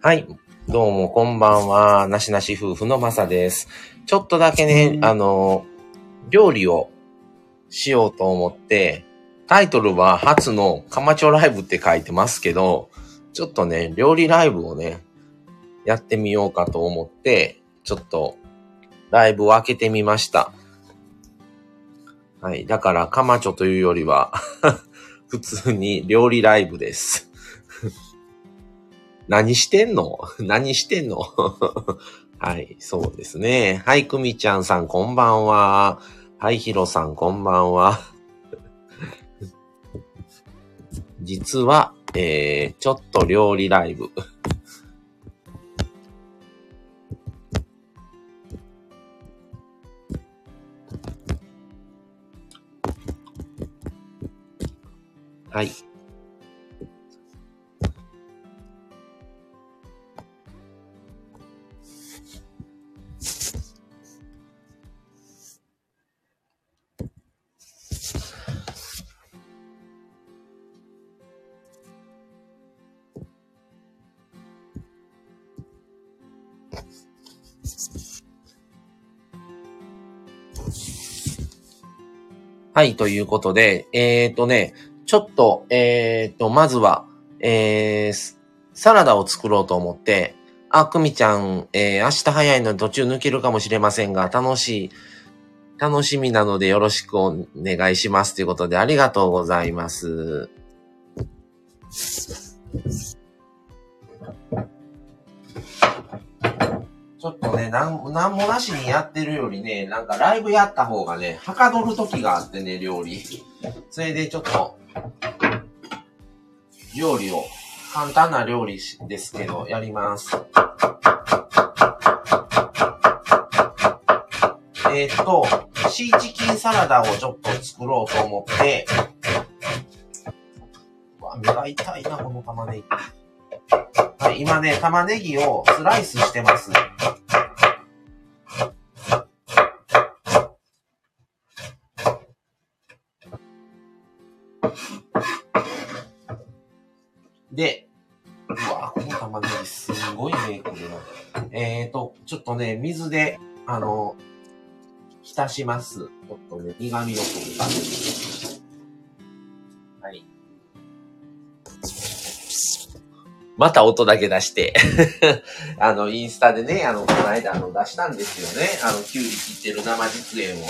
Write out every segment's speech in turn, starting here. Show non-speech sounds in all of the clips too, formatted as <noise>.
はい。どうも、こんばんは。なしなし夫婦のまさです。ちょっとだけね、あの、料理をしようと思って、タイトルは初のカマチョライブって書いてますけど、ちょっとね、料理ライブをね、やってみようかと思って、ちょっとライブを開けてみました。はい。だから、カマチョというよりは、<laughs> 普通に料理ライブです。何してんの？<laughs> 何してんの？<laughs> はい、そうですね。はい、くみちゃんさん、こんばんは。はい、ひろさん、こんばんは。<laughs> 実は、えー、ちょっと料理ライブ。はい。はい、ということで、えっ、ー、とね、ちょっと、えっ、ー、と、まずは、えー、サラダを作ろうと思って、あ、くみちゃん、えー、明日早いので途中抜けるかもしれませんが、楽しい、楽しみなのでよろしくお願いします。ということで、ありがとうございます。ちょっとね、なん、なんもなしにやってるよりね、なんかライブやった方がね、はかどる時があってね、料理。それでちょっと、料理を、簡単な料理ですけど、やります。えっ、と、シーチキンサラダをちょっと作ろうと思って、うわ、目が痛いな、この玉ねぎ。はい、今ね、玉ねぎをスライスしてます。で、うわこの玉ねぎすごいね、これは。えーと、ちょっとね、水で、あの、浸します。ちょっとね、苦味を取るために。また音だけ出して。<laughs> あの、インスタでね、あの、この間、あの、出したんですよね。あの、キュウリ切ってる生実演を。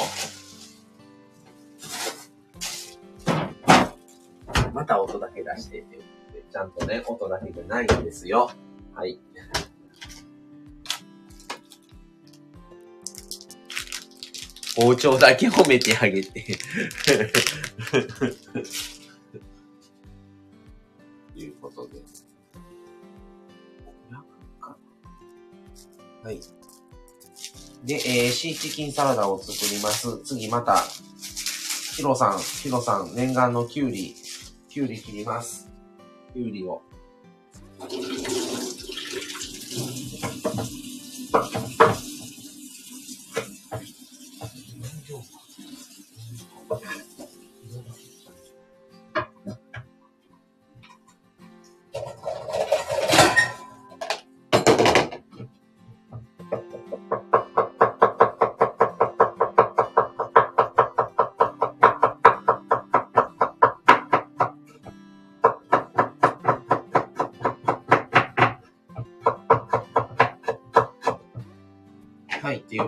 また音だけ出してって。ちゃんとね、音だけじゃないんですよ。はい。包丁だけ褒めてあげて。<laughs> はい。で、えー、シーチキンサラダを作ります。次また、ヒロさん、ヒロさん、念願のキュウリ、キュウリ切ります。キュウリを。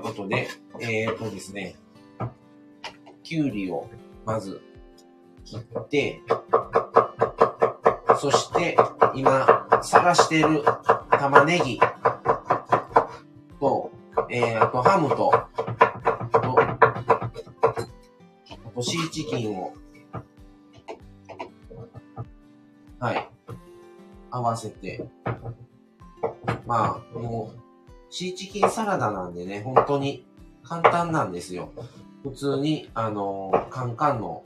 うことで、えー、っとですね、きゅうりをまず切って、そして今探している玉ねぎと、えー、あとハムと、と、あとシーチキンを、はい、合わせて、シーチキンサラダなんでね、本当に簡単なんですよ。普通に、あのー、カンカンの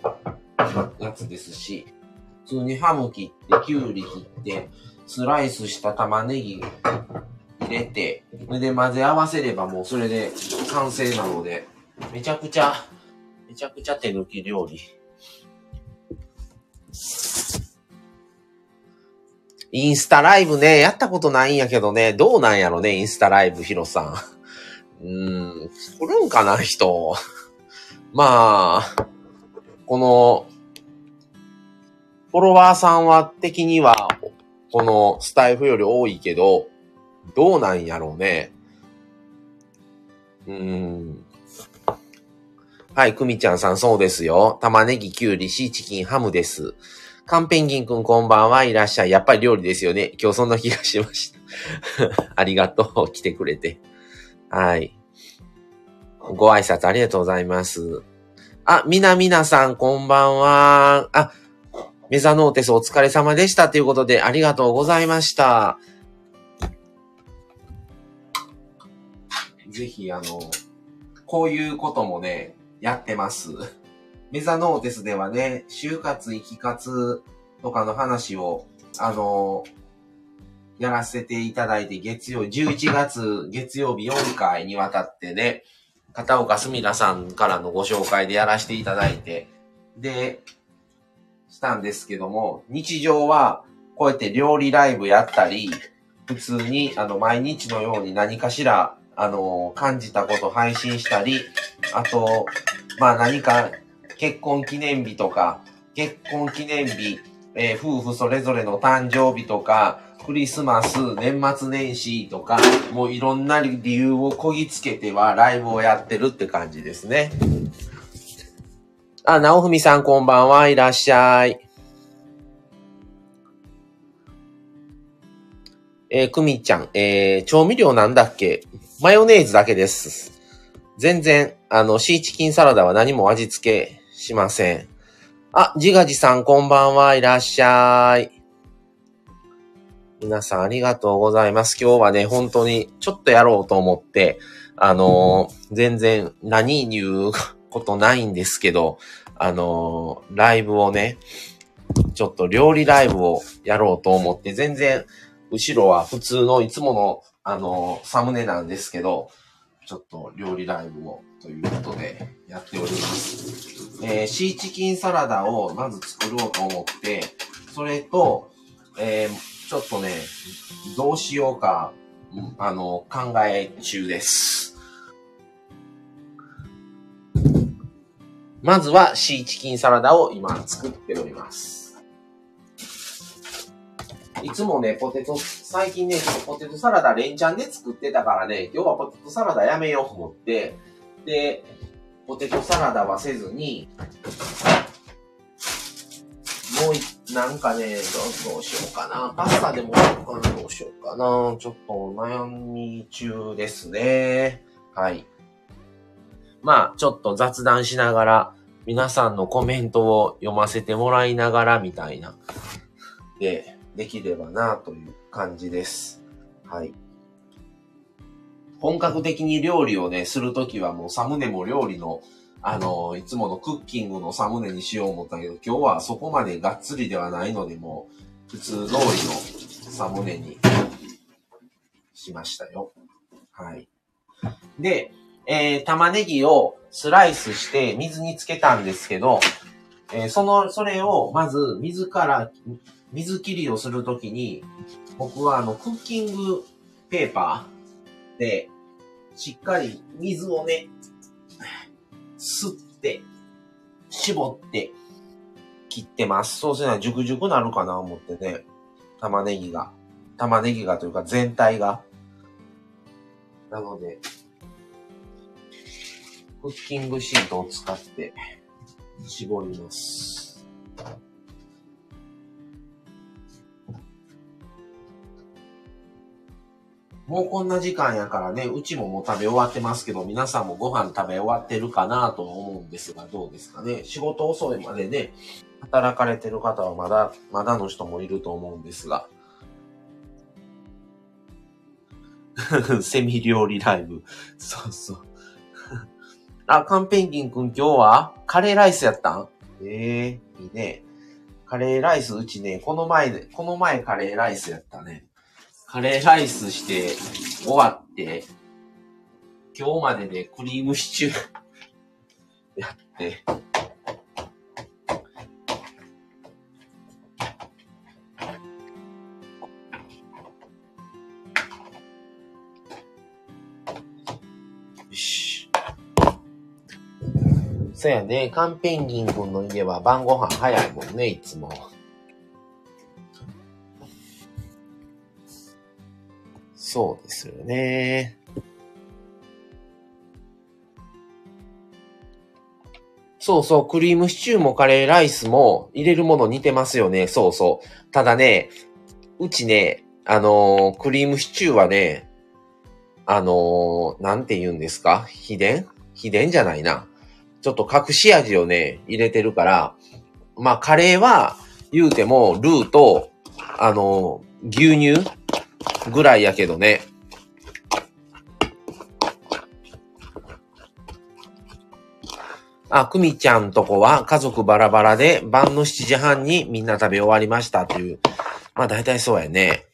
やつですし、普通にハム切って、キュウリ切って、スライスした玉ねぎ入れて、それで混ぜ合わせればもうそれで完成なので、めちゃくちゃ、めちゃくちゃ手抜き料理。インスタライブね、やったことないんやけどね、どうなんやろね、インスタライブ、ヒロさん。うーん、来るんかな、人。まあ、この、フォロワーさんは的には、このスタイフより多いけど、どうなんやろうね。うーん。はい、くみちゃんさん、そうですよ。玉ねぎ、きゅうり、シーチキン、ハムです。カンペンギンくん、こんばんはいらっしゃい。やっぱり料理ですよね。今日そんな気がしました。<laughs> ありがとう。来てくれて。はい。ご挨拶ありがとうございます。あ、みなみなさん、こんばんは。あ、メザノーテスお疲れ様でしたということで、ありがとうございました。ぜひ、あの、こういうこともね、やってます。メザノーテスではね、就活、生き活とかの話を、あの、やらせていただいて、月曜、11月月曜日4回にわたってね、片岡すみらさんからのご紹介でやらせていただいて、で、したんですけども、日常はこうやって料理ライブやったり、普通にあの毎日のように何かしらあの感じたこと配信したり、あと、まあ何か結婚記念日とか、結婚記念日、えー、夫婦それぞれの誕生日とか、クリスマス、年末年始とか、もういろんな理由をこぎつけてはライブをやってるって感じですね。あ、なおふみさんこんばんはいらっしゃい。えー、くみちゃん、えー、調味料なんだっけ？マヨネーズだけです。全然、あの、シーチキンサラダは何も味付けしません。あ、ジガジさんこんばんはいらっしゃい。皆さんありがとうございます。今日はね、本当にちょっとやろうと思って、あのー、全然何言うことないんですけど、あのー、ライブをね、ちょっと料理ライブをやろうと思って、全然、後ろは普通のいつもの、あのー、サムネなんですけど、ちょっと料理ライブをということでやっております。えー、シーチキンサラダをまず作ろうと思って、それと、えーちょっとね、どうしようか、あの、考え中です。まずはシーチキンサラダを今作っております。いつもね、ポテト、最近ね、ポテトサラダ連チャンで作ってたからね、今日はポテトサラダやめようと思って、で、ポテトサラダはせずに、もうなんかねど、どうしようかな。パスタでもどうしようかな。ちょっと悩み中ですね。はい。まあ、ちょっと雑談しながら、皆さんのコメントを読ませてもらいながらみたいな、で、できればなという感じです。はい。本格的に料理をね、するときはもうサムネも料理のあの、いつものクッキングのサムネにしよう思ったけど、今日はそこまでがっつりではないので、もう、普通通りのサムネにしましたよ。はい。で、えー、玉ねぎをスライスして水につけたんですけど、えー、その、それをまず水から、水切りをするときに、僕はあの、クッキングペーパー、しっかり水をね、吸って、絞って、切ってます。そうすると、熟々なるかな思ってね。玉ねぎが。玉ねぎがというか全体が。なので、クッキングシートを使って絞ります。もうこんな時間やからね、うちももう食べ終わってますけど、皆さんもご飯食べ終わってるかなと思うんですが、どうですかね。仕事遅いまでね、働かれてる方はまだ、まだの人もいると思うんですが。<laughs> セミ料理ライブ。そうそう。あ、カンペンギンくん今日はカレーライスやったん？ええー、いいね。カレーライスうちね、この前、この前カレーライスやったね。カレーライスして終わって、今日まででクリームシチュー <laughs> やって、そうやね。カンペンギン君の家は晩ご飯早いもんね、いつも。そうですよね。そうそう、クリームシチューもカレーライスも入れるもの似てますよね。そうそう。ただね、うちね、あのー、クリームシチューはね、あのー、なんて言うんですか？秘伝？秘伝じゃないな。ちょっと隠し味をね、入れてるから、まあ、カレーは、言うても、ルーと、あのー、牛乳ぐらいやけどね。あ、くみちゃんとこは家族バラバラで晩の7時半にみんな食べ終わりましたっていう。まあ大体そうやね。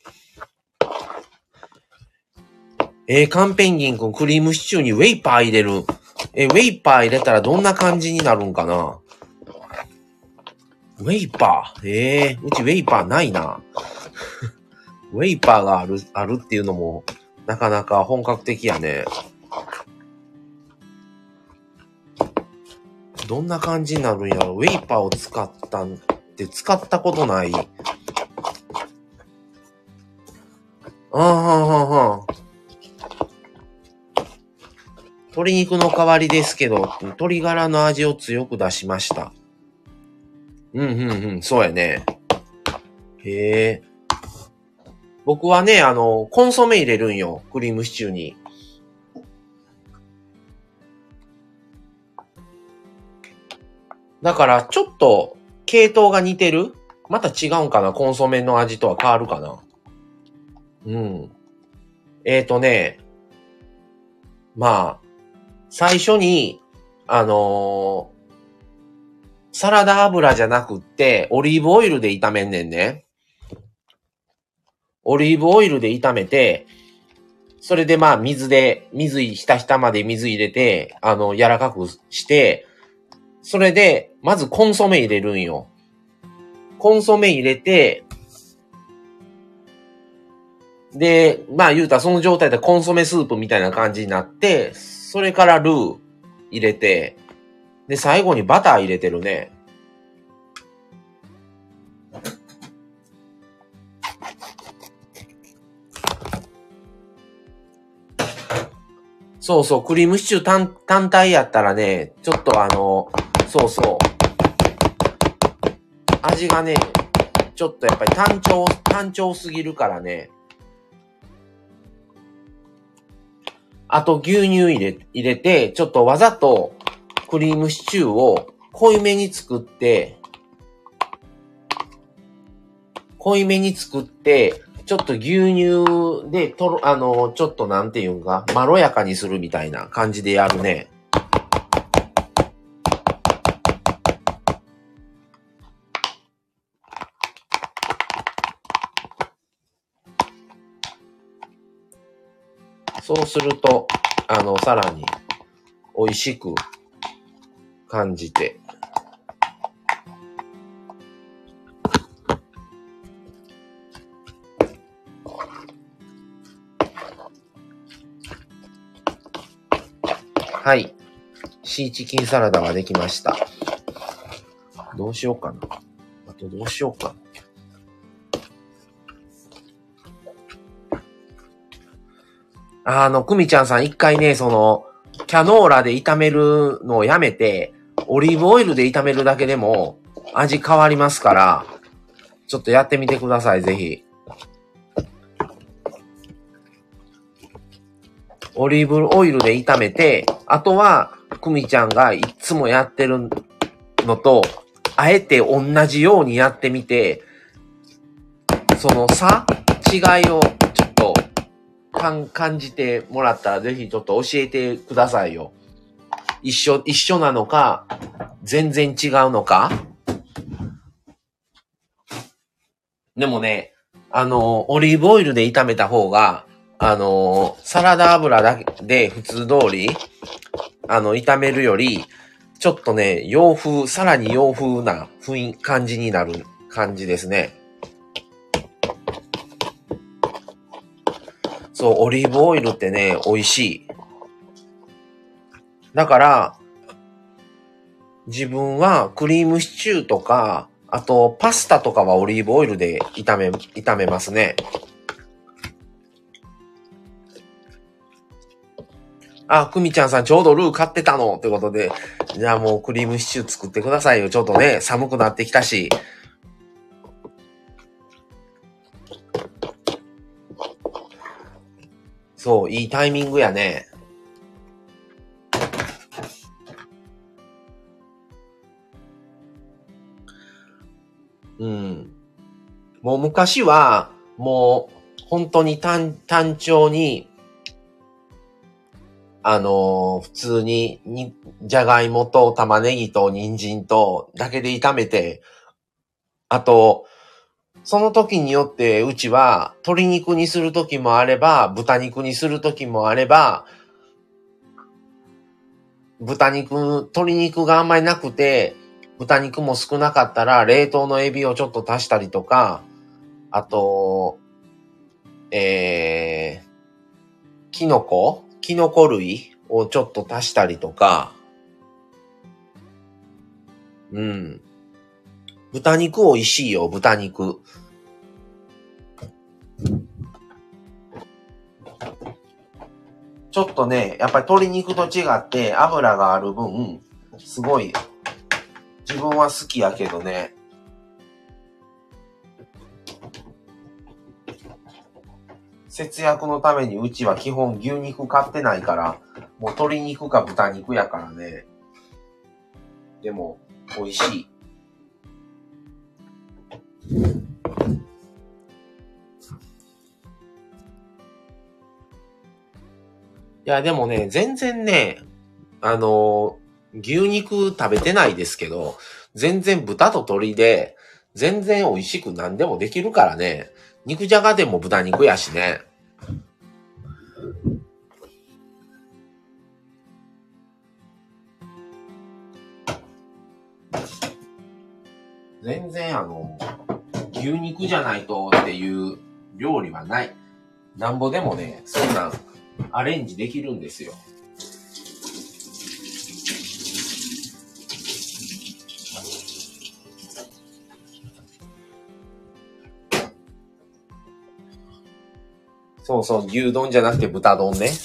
えー、カンペンギンくんクリームシチューにウェイパー入れる。えー、ウェイパー入れたらどんな感じになるんかな？ウェイパー？えー、うちウェイパーないな。ウェイパーがある、あるっていうのも、なかなか本格的やね。どんな感じになるんやろ？ウェイパーを使ったんって使ったことない。ああ、はあ、はあ。鶏肉の代わりですけど、鶏ガラの味を強く出しました。うん、うん、うん、そうやね。へえ。僕はね、あの、コンソメ入れるんよ。クリームシチューに。だから、ちょっと、系統が似てる？また違うんかな？コンソメの味とは変わるかな？うん。えっ、ー、とね、まあ、最初に、あのー、サラダ油じゃなくって、オリーブオイルで炒めんねんね。オリーブオイルで炒めて、それでまあ水で、水ひたひたまで水入れて、あの、柔らかくして、それで、まずコンソメ入れるんよ。コンソメ入れて、で、まあ言うたらその状態でコンソメスープみたいな感じになって、それからルー入れて、で、最後にバター入れてるね。そうそう、クリームシチュー単単体やったらね、ちょっとあの、そうそう。味がね、ちょっとやっぱり単調、単調すぎるからね。あと牛乳入れ、入れて、ちょっとわざとクリームシチューを濃いめに作って、濃いめに作って、ちょっと牛乳で、とろ、あの、ちょっとなんていうんか、まろやかにするみたいな感じでやるね。そうすると、あの、さらに美味しく感じて。はい。シーチキンサラダができました。どうしようかな。あとどうしようかな。あの、くみちゃんさん一回ね、その、キャノーラで炒めるのをやめて、オリーブオイルで炒めるだけでも味変わりますから、ちょっとやってみてください、ぜひ。オリーブオイルで炒めて、あとは、くみちゃんがいつもやってるのと、あえて同じようにやってみて、その差違いをちょっと感じてもらったらぜひちょっと教えてくださいよ。一緒、一緒なのか、全然違うのか。でもね、あの、オリーブオイルで炒めた方が、あの、サラダ油だけで普通通り、あの、炒めるより、ちょっとね、洋風、さらに洋風な雰囲気、感じになる感じですね。そう、オリーブオイルってね、美味しい。だから、自分はクリームシチューとか、あとパスタとかはオリーブオイルで炒め、炒めますね。あ、くみちゃんさんちょうどルー買ってたのってことで、じゃあもうクリームシチュー作ってくださいよ。ちょっとね、寒くなってきたし。そう、いいタイミングやね。うん。もう昔は、もう、本当に単、単調に、あのー普通に、に、じゃがいもと玉ねぎと人参とだけで炒めて、あと、その時によってうちは鶏肉にする時もあれば、豚肉にする時もあれば、豚肉、鶏肉があんまりなくて、豚肉も少なかったら冷凍のエビをちょっと足したりとか、あと、えー、キノコキノコ類をちょっと足したりとか、うん。豚肉美味しいよ、豚肉。ちょっとね、やっぱり鶏肉と違って油がある分、すごい、自分は好きやけどね。節約のためにうちは基本牛肉買ってないから、もう鶏肉か豚肉やからね。でも、美味しい。いや、でもね、全然ね、あの、牛肉食べてないですけど、全然豚と鶏で、全然美味しく何でもできるからね。肉じゃがでも豚肉やしね。全然あの、牛肉じゃないとっていう料理はない。なんぼでもね、そんなんアレンジできるんですよ。そうそう、牛丼じゃなくて豚丼ね。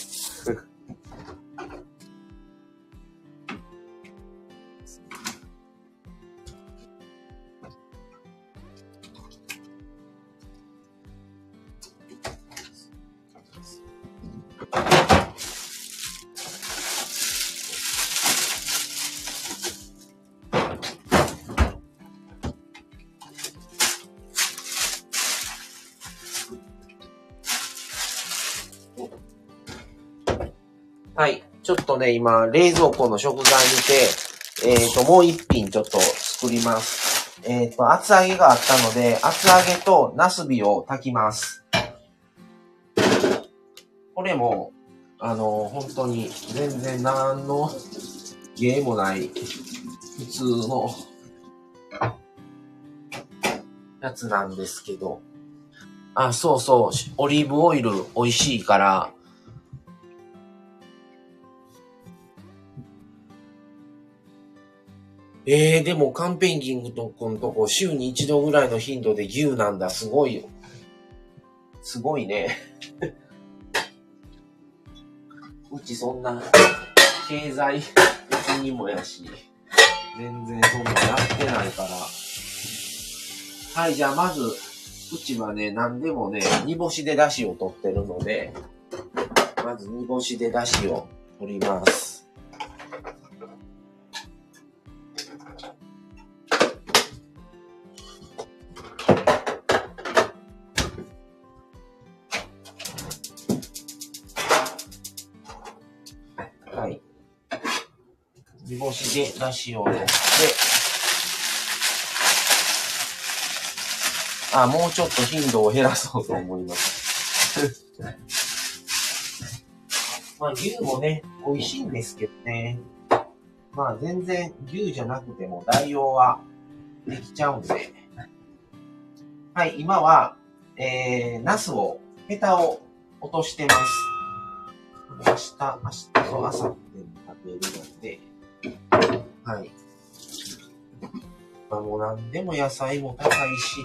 とね、今、冷蔵庫の食材見て、えっ、と、もう一品ちょっと作ります。えっ、と、厚揚げがあったので、厚揚げとナスビを炊きます。これも、あの、本当に、全然何の芸もない、普通の、やつなんですけど。あ、そうそう、オリーブオイル美味しいから、ええでもカンペンギングとこのとこ週に一度ぐらいの頻度で牛なんだ。すごいよ。すごいね。<laughs> うちそんな、経済的にもやし、全然そんなやってないから。はい、じゃあまず、うちはね、何でもね、煮干しで出汁を取ってるので、まず煮干しで出汁を取ります。しで出汁を取って、あ、もうちょっと頻度を減らそうと思います。<laughs> まあ牛もね、美味しいんですけどね。まあ全然牛じゃなくても代用はできちゃうんで。はい、今は、えー、ナスを、ヘタを落としてます。明日、明日と明後日にかレベルなんで、はい。まあもう何でも野菜も高いし、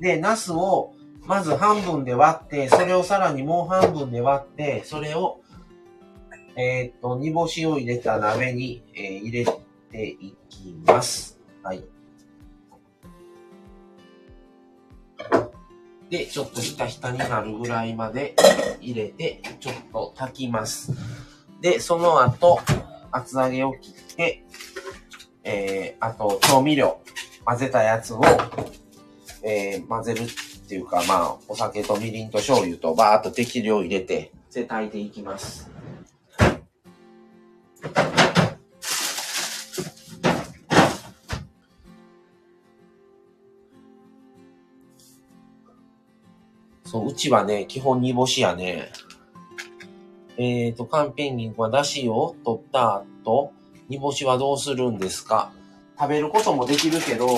で、ナスをまず半分で割って、それをさらにもう半分で割って、それを、えっ、と、煮干しを入れた鍋に、えー、入れていきます。はい。で、ちょっとひたひたになるぐらいまで入れて、ちょっと炊きます。で、その後、厚揚げを切って、えー、あと、調味料、混ぜたやつを、えー、混ぜるっていうか、まあ、お酒とみりんと醤油とバーっと適量入れて、で、炊いていきます。そう、うちはね、基本煮干しやね。えっ、ー、と、カンペンギンは出汁を取った後、煮干しはどうするんですか？食べることもできるけど、も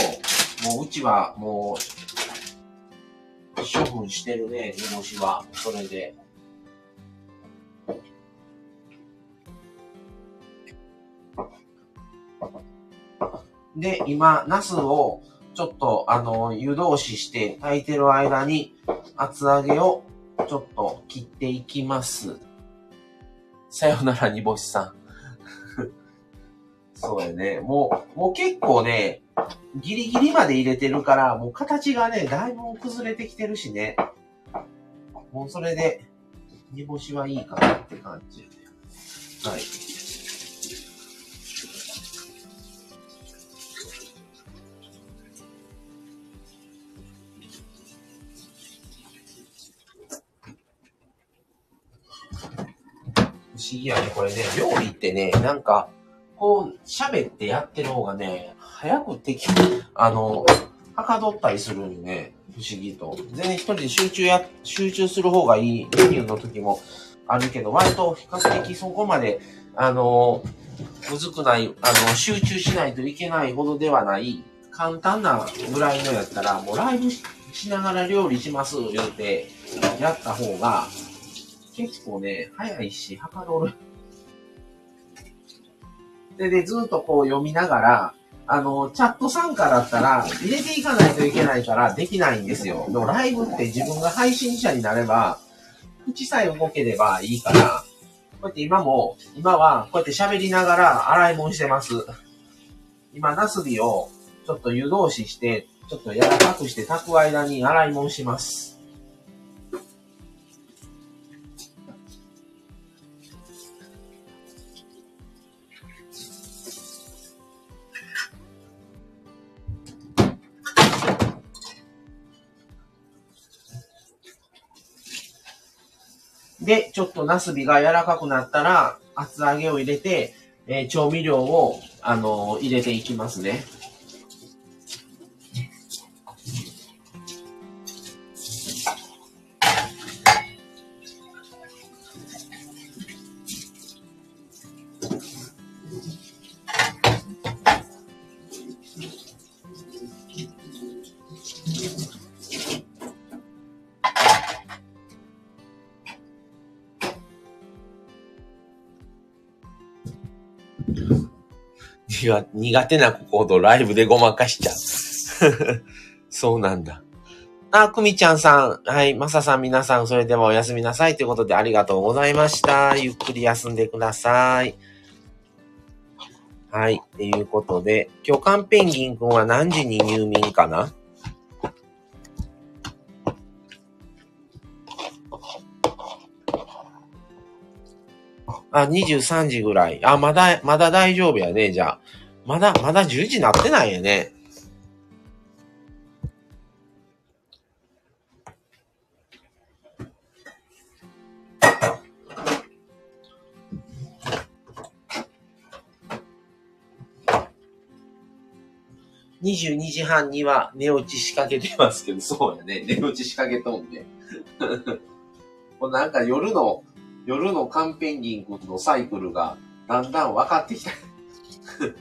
ううちはもう、処分してるね、煮干しは。それで。で、今、ナスをちょっと、あの、湯通しして炊いてる間に、厚揚げをちょっと切っていきます。さよなら、煮干しさん。<laughs> そうやね。もう、もう結構ね、ギリギリまで入れてるから、もう形がね、だいぶ崩れてきてるしね。もうそれで、煮干しはいいかなって感じ。はい。思議やね、これね。料理ってね、なんか、こう、喋ってやってる方がね、早くでき、あの、はかどったりするんね、不思議と。全然一人で集中や、集中する方がいいメニューの時もあるけど、割と比較的そこまで、あの、むずくない、あの、集中しないといけないほどではない、簡単なぐらいのやったら、もうライブしながら料理します、言うて、やった方が、結構ね、早いし、はかどる。で、で、ずっとこう読みながら、あの、チャット参加だったら、入れていかないといけないからできないんですよ。でもライブって自分が配信者になれば、口さえ動ければいいから、こうやって今も、今はこうやって喋りながら洗い物してます。今、ナスビをちょっと湯通しして、ちょっと柔らかくして炊く間に洗い物します。で、ちょっとナスビが柔らかくなったら、厚揚げを入れて、えー、調味料を、あのー、入れていきますね。は苦手なコードライブでごまかしちゃう。<laughs> そうなんだ。あ、くみちゃんさん。はい。まささん皆さん、それではおやすみなさい。ということでありがとうございました。ゆっくり休んでください。はい。ということで、巨漢ペンギンくんは何時に入眠かな？あ、23時ぐらい。あ、まだ、まだ大丈夫やね、じゃあ。まだ、まだ10時なってないよね。22時半には寝落ち仕掛けてますけど、そうやね。寝落ち仕掛けとんね。<laughs> もうなんか夜の夜のカンペンギン君のサイクルがだんだん分かってきた。<laughs> 7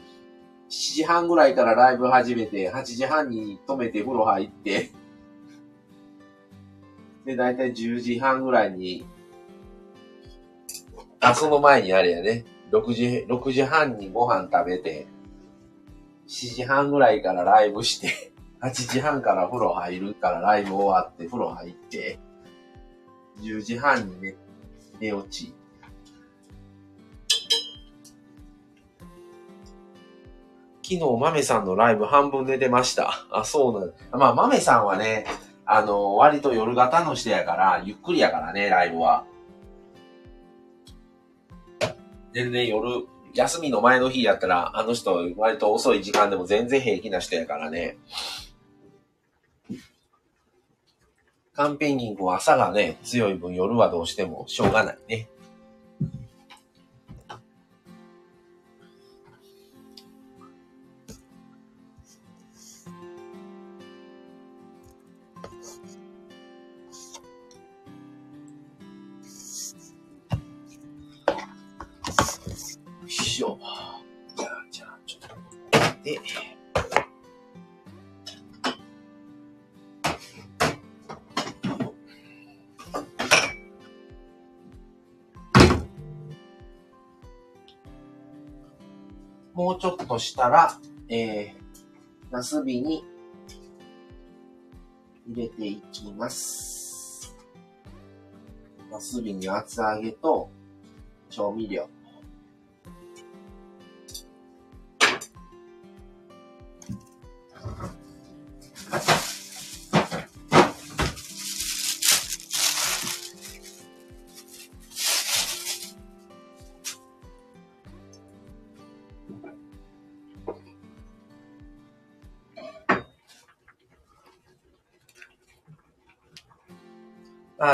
時半ぐらいからライブ始めて、8時半に止めて風呂入って、で、だいたい10時半ぐらいにあ、その前にあれやね。6時、6時半にご飯食べて、7時半ぐらいからライブして、8時半から風呂入るからライブ終わって風呂入って、10時半に寝、寝落ち。昨日、豆さんのライブ半分寝てました。あ、そうなんまあ、豆さんはね、あの、割と夜型の人やから、ゆっくりやからね、ライブは。全然夜、休みの前の日やったら、あの人割と遅い時間でも全然平気な人やからね。カンペニングは朝がね、強い分夜はどうしてもしょうがないね。としたら、えー、ナスビに入れていきます。ナスビに厚揚げと調味料。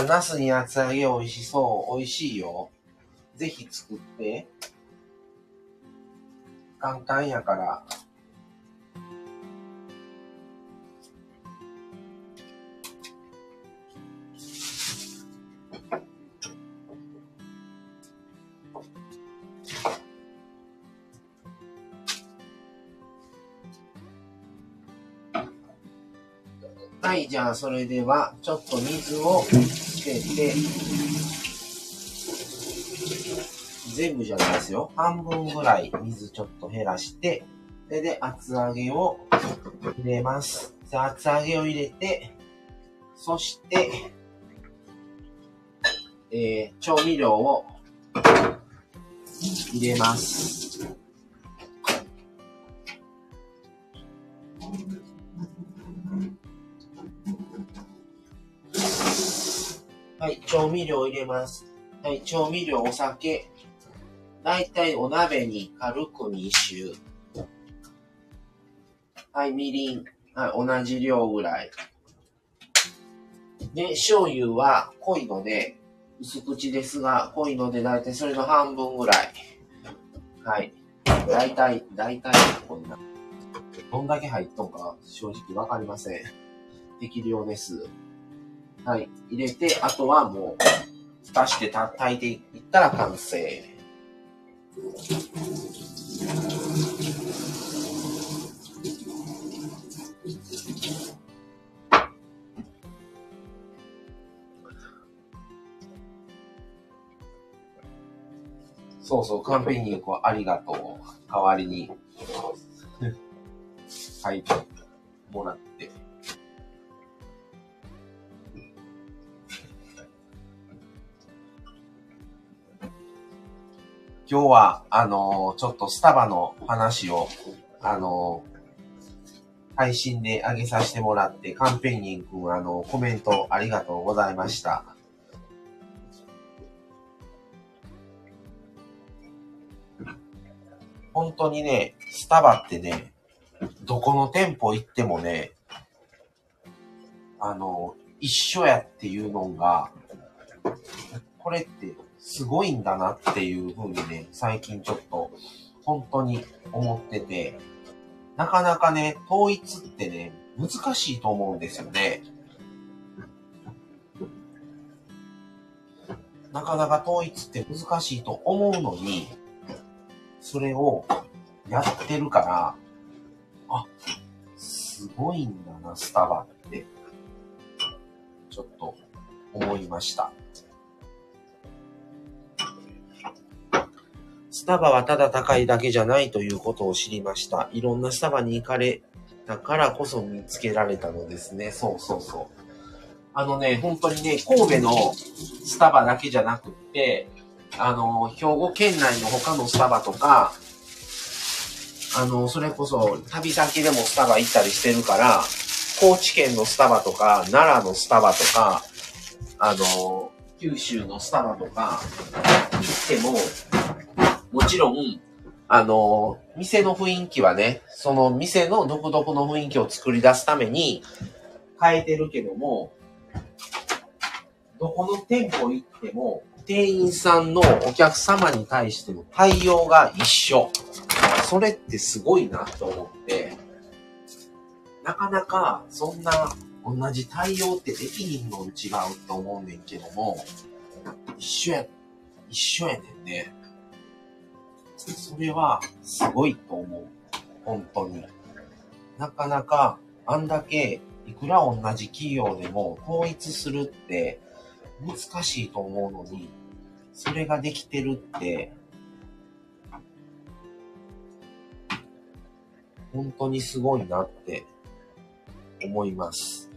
あ、ナスに厚揚げ美味しそう。美味しいよ。ぜひ作って。簡単やから。はい、じゃあそれでは、ちょっと水をけて、全部じゃないですよ。半分ぐらい水ちょっと減らして、それで厚揚げを入れます。厚揚げを入れて、そして、えー、調味料を入れます。調味料入れます。はい、調味料、お酒。だいたいお鍋に軽く2周。はい、みりん。はい、同じ量ぐらい。で、醤油は濃いので、薄口ですが、濃いのでだいたいそれの半分ぐらい。はい。だいたい、だいたいこんな。どんだけ入っとんか正直わかりません。適量です。はい、入れて、あとはもう、蓋して炊いていったら完成。そうそう、カンペにこうありがとう。代わりに。はい、もらって。今日は、あのー、ちょっとスタバの話を、あのー、配信で上げさせてもらって、カンペンギン君、あの、コメントありがとうございました。本当にね、スタバってね、どこの店舗行ってもね、あの、一緒やっていうのが、これってすごいんだなっていうふうにね、最近ちょっと本当に思ってて、なかなかね、統一ってね、難しいと思うんですよね。なかなか統一って難しいと思うのに、それをやってるから、あ、すごいんだな、スタバって、ちょっと思いました。スタバはただ高いだけじゃないということを知りました。いろんなスタバに行かれたからこそ見つけられたのですね。そうそうそう。あのね、本当にね、神戸のスタバだけじゃなくって、あの、兵庫県内の他のスタバとか、あの、それこそ旅先でもスタバ行ったりしてるから、高知県のスタバとか、奈良のスタバとか、あの、九州のスタバとか、行っても、もちろん、あの、店の雰囲気はね、その店の独特の雰囲気を作り出すために変えてるけども、どこの店舗行っても、店員さんのお客様に対しての対応が一緒。それってすごいなと思って、なかなかそんな同じ対応ってできひんの違うと思うねんけども、一緒や、一緒やねんね。それはすごいと思う。本当に。なかなかあんだけいくら同じ企業でも統一するって難しいと思うのに、それができてるって、本当にすごいなって思います。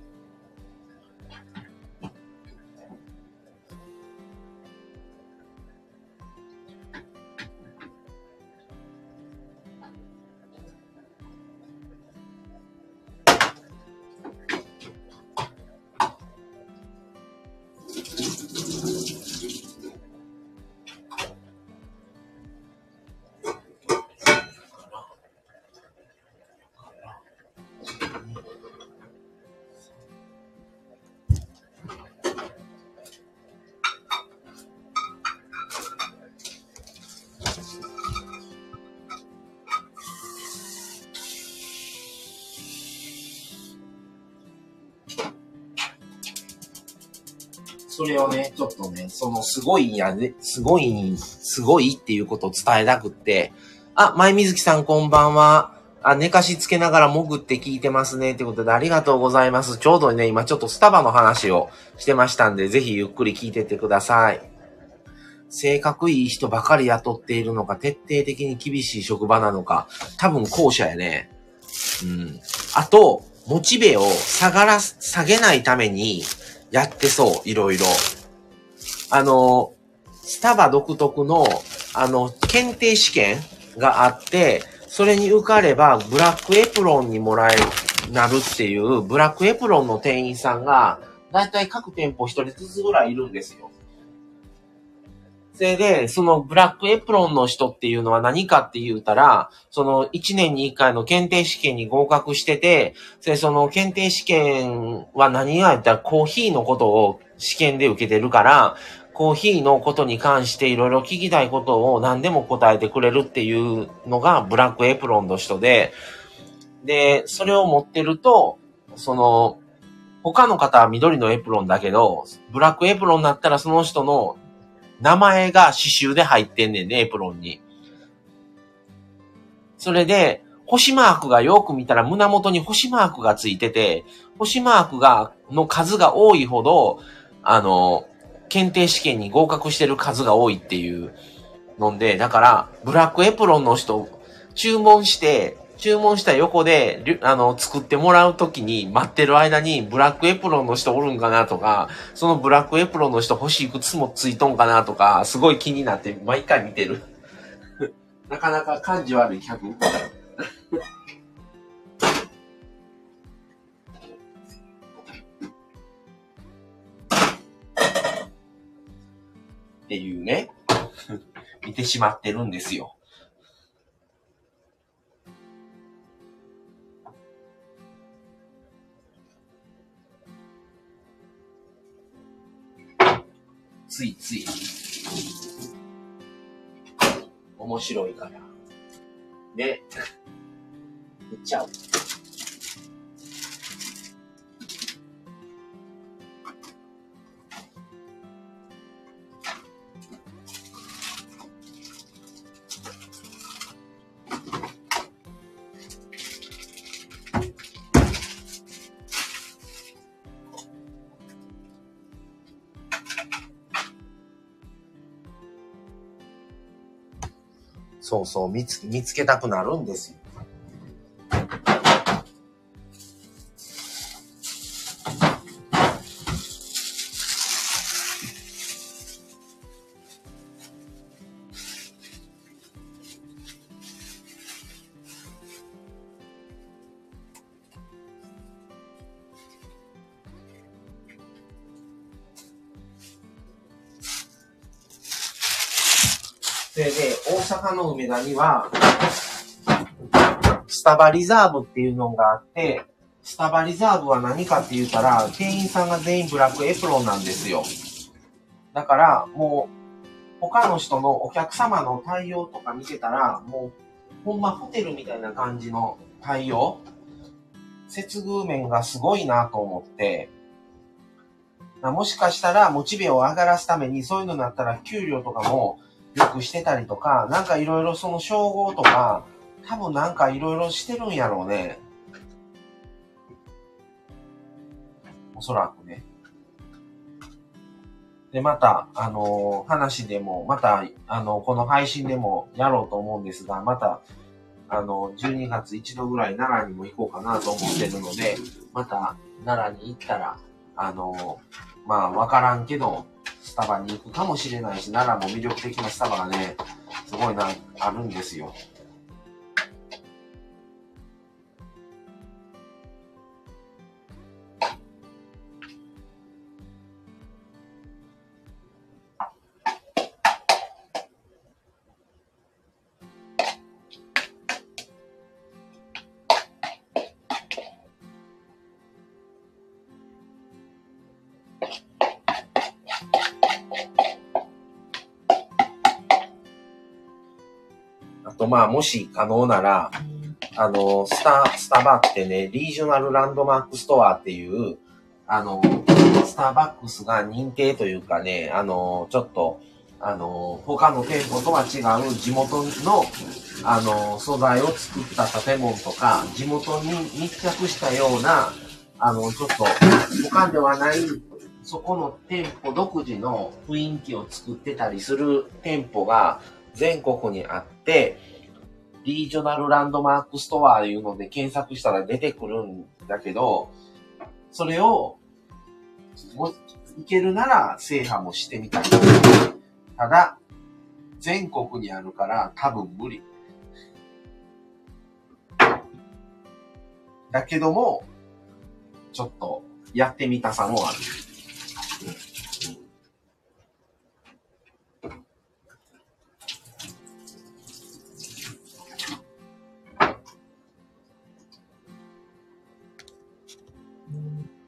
れをね、ちょっとね、そのすごいんやね、すごい、すごいっていうことを伝えたくって、あ、前水木さんこんばんは。あ、寝かしつけながら潜って聞いてますね。ってことでありがとうございます。ちょうどね、今ちょっとスタバの話をしてましたんで、ぜひゆっくり聞いてってください。性格いい人ばかり雇っているのか、徹底的に厳しい職場なのか、多分後者やね。うん。あと、モチベを下がら、下げないために、やってそう、いろいろ。あの、スタバ独特の、あの、検定試験があって、それに受かれば、ブラックエプロンにもらえる、なるっていう、ブラックエプロンの店員さんが、だいたい各店舗一人ずつぐらいいるんですよ。それで、そのブラックエプロンの人っていうのは何かって言うたら、その1年に1回の検定試験に合格してて、で、その検定試験は何がやったらコーヒーのことを試験で受けてるから、コーヒーのことに関していろいろ聞きたいことを何でも答えてくれるっていうのがブラックエプロンの人で、で、それを持ってると、その、他の方は緑のエプロンだけど、ブラックエプロンになったらその人の名前が刺繍で入ってんねんね、エプロンに。それで、星マークがよく見たら胸元に星マークがついてて、星マークが、の数が多いほど、あの、検定試験に合格してる数が多いっていうので、だから、ブラックエプロンの人、注文して、注文した横で、あの、作ってもらうときに待ってる間にブラックエプロンの人おるんかなとか、そのブラックエプロンの人星いくつもついとんかなとか、すごい気になって毎回見てる。<laughs> なかなか感じ悪い客。っていうね、<laughs> 見てしまってるんですよ。ついつい、面白いから。ね。言っちゃう。そうそう、見つ見つけたくなるんですよ。梅田には、スタバリザーブっていうのがあって、スタバリザーブは何かって言ったら、店員さんが全員ブラックエプロンなんですよ。だから、もう、他の人のお客様の対応とか見てたら、もう、ほんまホテルみたいな感じの対応接遇面がすごいなと思って、もしかしたらモチベを上がらすためにそういうのになったら給料とかもよくしてたりとか、なんかいろいろその称号とか、多分なんかいろいろしてるんやろうね。おそらくね。で、また、あのー話でも、また、あの、この配信でもやろうと思うんですが、また、あの、12月一度ぐらい奈良にも行こうかなと思ってるので、また奈良に行ったら、あのまあ、わからんけど、スタバに行くかもしれないし、奈良も魅力的なスタバがね、すごいな、あるんですよ。と、まあ、もし可能なら、あの、スタ、スタバってね、リージョナルランドマークストアっていう、あの、スターバックスが認定というかね、あの、ちょっと、あの、他の店舗とは違う地元の、あの、素材を作った建物とか、地元に密着したような、あの、ちょっと、他ではない、そこの店舗独自の雰囲気を作ってたりする店舗が全国にあって、リージョナルランドマークストアいうので検索したら出てくるんだけど、それを、もいけるなら制覇もしてみたい。ただ、全国にあるから多分無理。だけども、ちょっとやってみたさもある。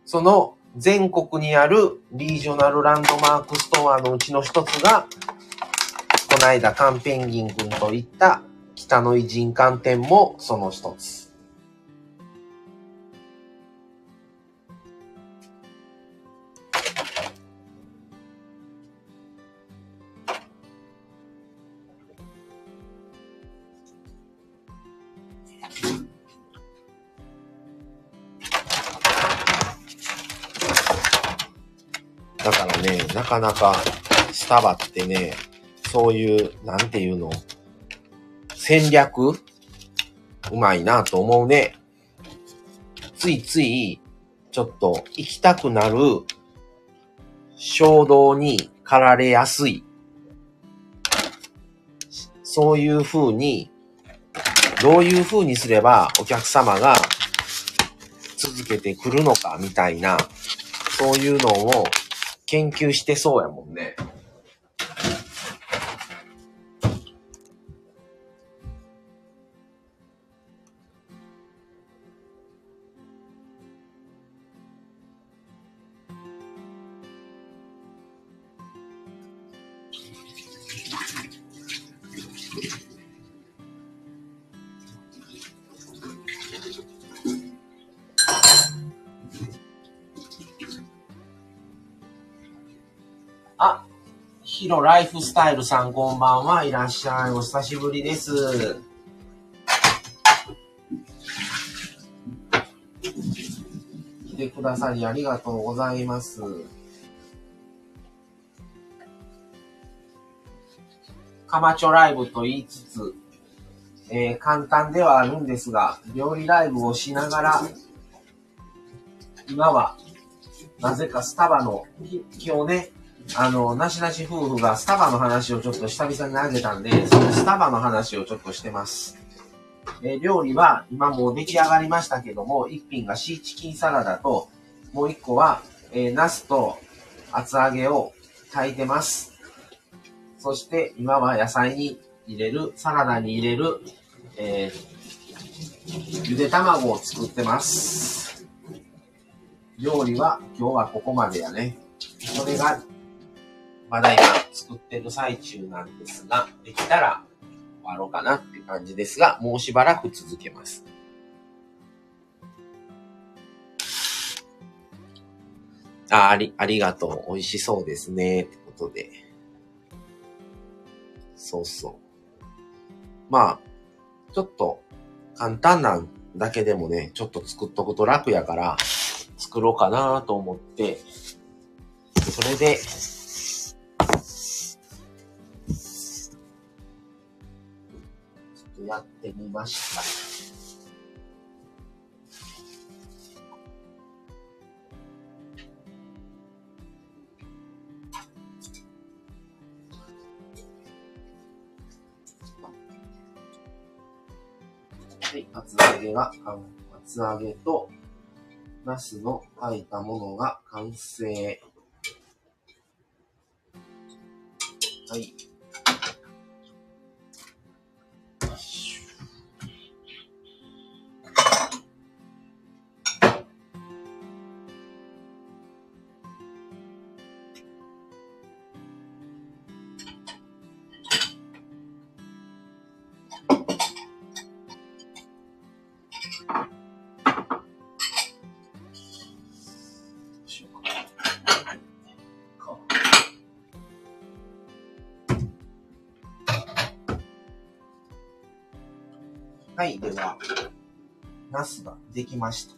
その全国にあるリージョナルランドマークストアのうちの一つが、この間カンペンギン君と行った北の偉人館店もその一つ。からね、なかなかスタバってね、そういう、なんていうの、戦略？うまいなと思うね。ついつい、ちょっと行きたくなる衝動に駆られやすい。そういう風に、どういう風にすればお客様が続けてくるのかみたいな、そういうのを研究してそうやもんね。ライフスタイルさんこんばんはいらっしゃい。お久しぶりです。来てくださりありがとうございます。カマチョライブと言いつつ、えー、簡単ではあるんですが、料理ライブをしながら、今は、なぜかスタバの、今日ね、あの、なしなし夫婦がスタバの話をちょっと久々にあげたんで、そのスタバの話をちょっとしてます。え、料理は今もう出来上がりましたけども、一品がシーチキンサラダと、もう一個は、えー、ナスと厚揚げを炊いてます。そして今は野菜に入れる、サラダに入れる、えー、ゆで卵を作ってます。料理は今日はここまでやね。それが、まだ今作ってる最中なんですが、できたら終わろうかなっていう感じですが、もうしばらく続けます。あ、あり、ありがとう。美味しそうですね。ってことで。そうそう。まあ、ちょっと簡単なんだけでもね、ちょっと作っとくと楽やから、作ろうかなと思って、それで、とやってみました。はい、厚揚げが、厚揚げと、ナスの炊いたものが完成。はい。はい、では、ナスができました。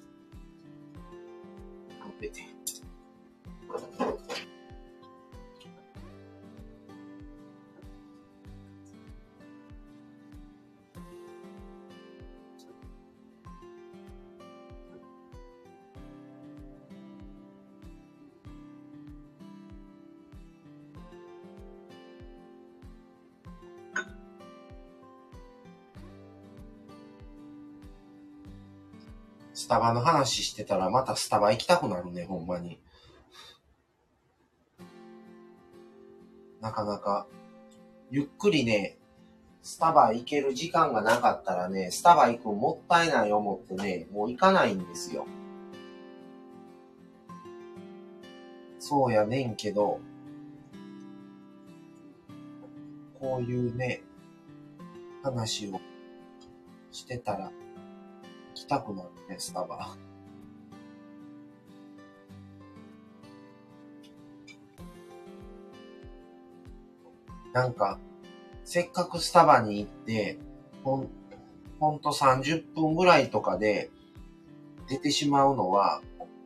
タバの話してたらまたスタバ行きたくなるね、ほんまに。なかなか。ゆっくりね、スタバ行ける時間がなかったらね、スタバ行くもったいない思ってね、もう行かないんですよ。そうやねんけど、こういうね、話をしてたら、たくなるね、スタバ。なんか、せっかくスタバに行って、ほん、ほんと30分ぐらいとかで出てしまうのは、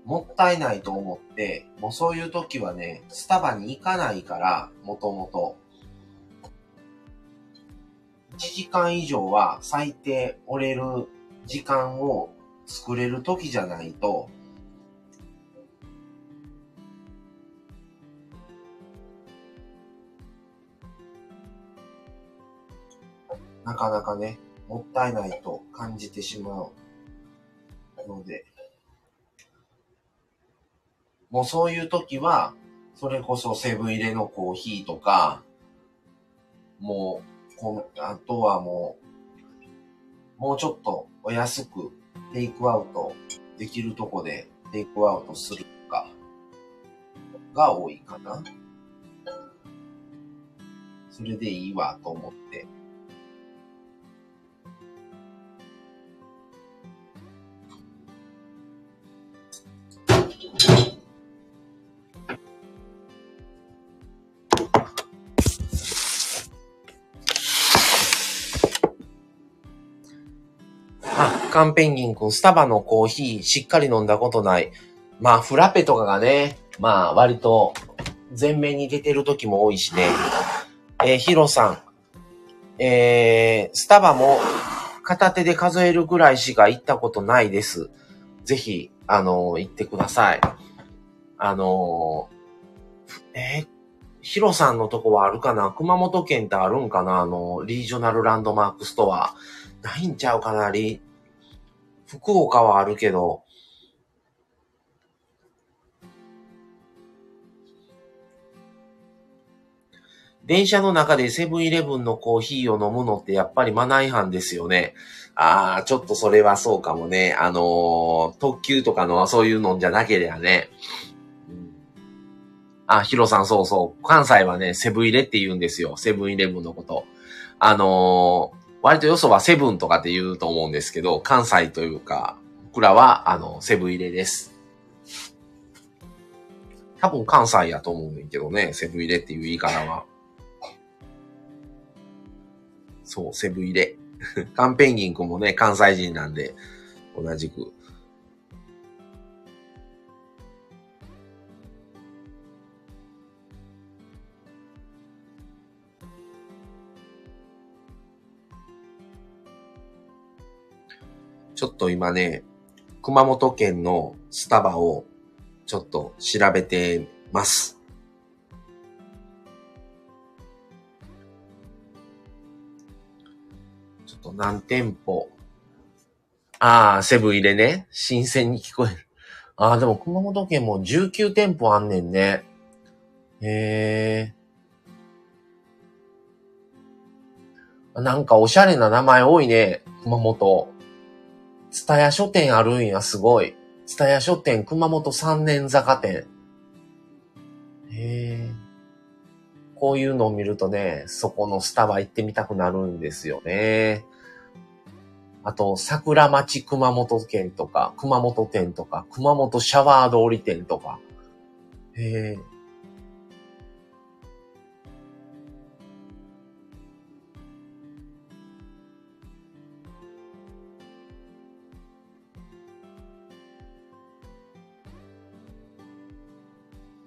もったいないと思って、もうそういう時はね、スタバに行かないから、もともと。1時間以上は最低折れる時間を作れる時じゃないと、なかなかね、もったいないと感じてしまうので、もうそういう時は、それこそセブン入れのコーヒーとか、もう、あとはもう、もうちょっとお安くテイクアウトできるとこでテイクアウトするかが多いかな。それでいいわと思って。カンペンギン君、スタバのコーヒーしっかり飲んだことない。まあ、フラペとかがね、まあ、割と前面に出てる時も多いしね。えー、ヒロさん。えー、スタバも片手で数えるぐらいしか行ったことないです。ぜひ、あの、行ってください。あの、えー、ヒロさんのとこはあるかな？熊本県ってあるんかな？あの、リージョナルランドマークストア。ないんちゃうかな？り、福岡はあるけど、電車の中でセブンイレブンのコーヒーを飲むのってやっぱりマナー違反ですよね。ああ、ちょっとそれはそうかもね。あのー、特急とかのそういうのじゃなければね。あ、ヒロさんそうそう。関西はね、セブン入れって言うんですよ。セブンイレブンのこと。あのー、割とよそはセブンとかって言うと思うんですけど、関西というか、僕らは、あの、セブン入れです。多分関西やと思うんだけどね、セブン入れっていう言い方は。そう、セブン入れ。<laughs> カンペンギン君もね、関西人なんで、同じく。ちょっと今ね、熊本県のスタバをちょっと調べてます。ちょっと何店舗ああ、セブン入れね。新鮮に聞こえる。ああ、でも熊本県も19店舗あんねんね。へえ。なんかおしゃれな名前多いね。熊本。ツタヤ書店あるんや、すごい。ツタヤ書店、熊本三年坂店。へえ。こういうのを見るとね、そこのスタバ行ってみたくなるんですよね。あと、桜町熊本県とか、熊本店とか、熊本シャワー通り店とか。へえ。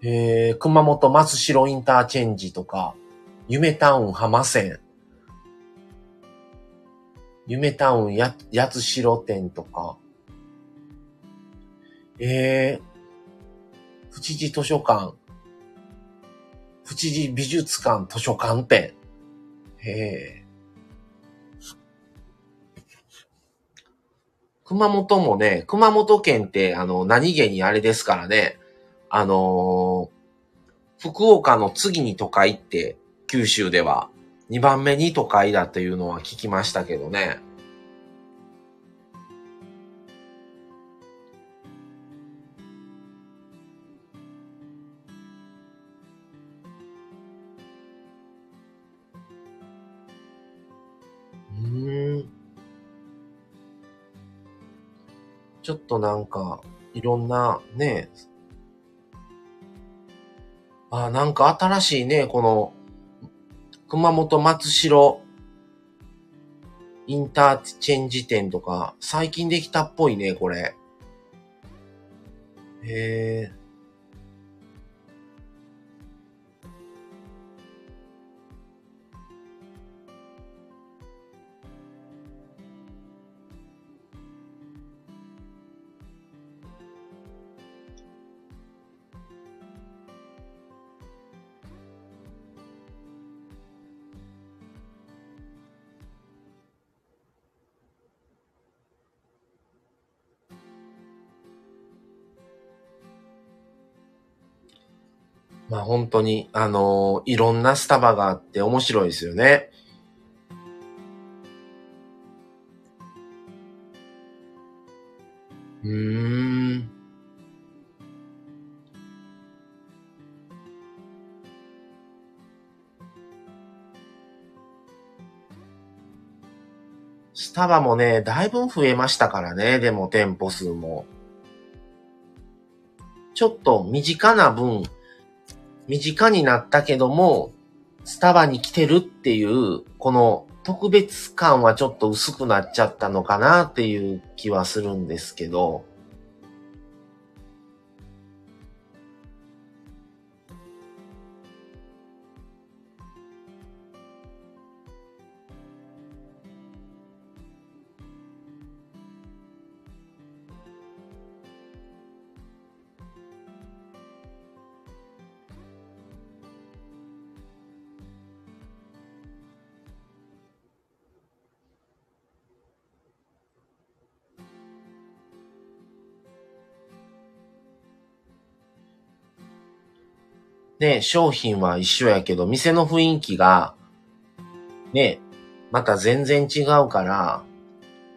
えー、熊本松代インターチェンジとか、夢タウン浜線、夢タウンや、八代店とか、えー、富士寺図書館、富士寺美術館図書館店、えー、熊本もね、熊本県ってあの何気にあれですからね、あのー、福岡の次に都会って、九州では2番目に都会だというのは聞きましたけどね。うん。ちょっとなんか、いろんなね、あ、なんか新しいね、この、熊本松代インターチェンジ店とか、最近できたっぽいね、これ。へえ。まあ本当に、あのー、いろんなスタバがあって面白いですよね。うーん。スタバもね、だいぶ増えましたからね、でも店舗数も。ちょっと身近な分、身近になったけども、スタバに来てるっていう、この特別感はちょっと薄くなっちゃったのかなっていう気はするんですけど、ね、商品は一緒やけど、店の雰囲気が、ね、また全然違うから、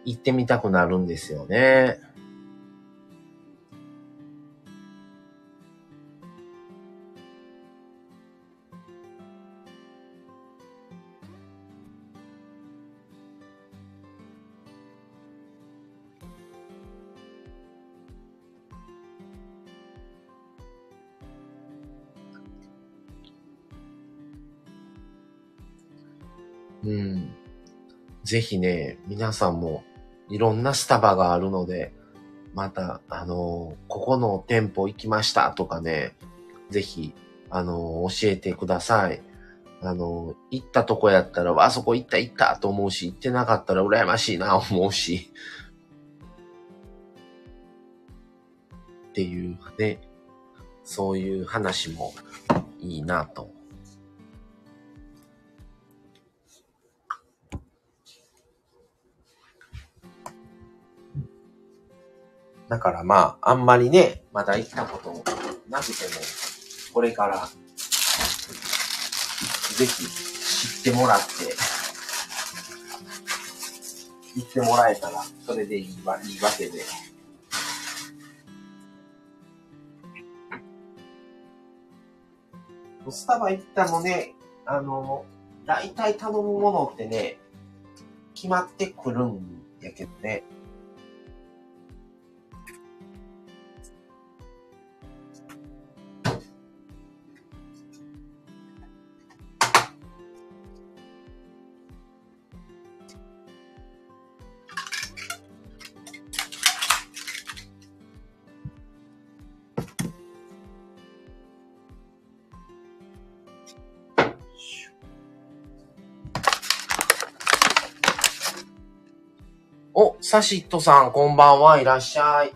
行ってみたくなるんですよね。ぜひね、皆さんもいろんなスタバがあるので、また、あのここの店舗行きましたとかね、ぜひ、あの教えてください。あの行ったとこやったら、あそこ行った行ったと思うし、行ってなかったら羨ましいな思うし。っていうね、そういう話もいいなとだからまあ、あんまりね、まだ行ったことなくても、これから、ぜひ知ってもらって、行ってもらえたら、それでいいわいいわけで。スタバ行ったのね、あの、大体頼むものってね、決まってくるんやけどね。サシットさん、こんばんは、いらっしゃい。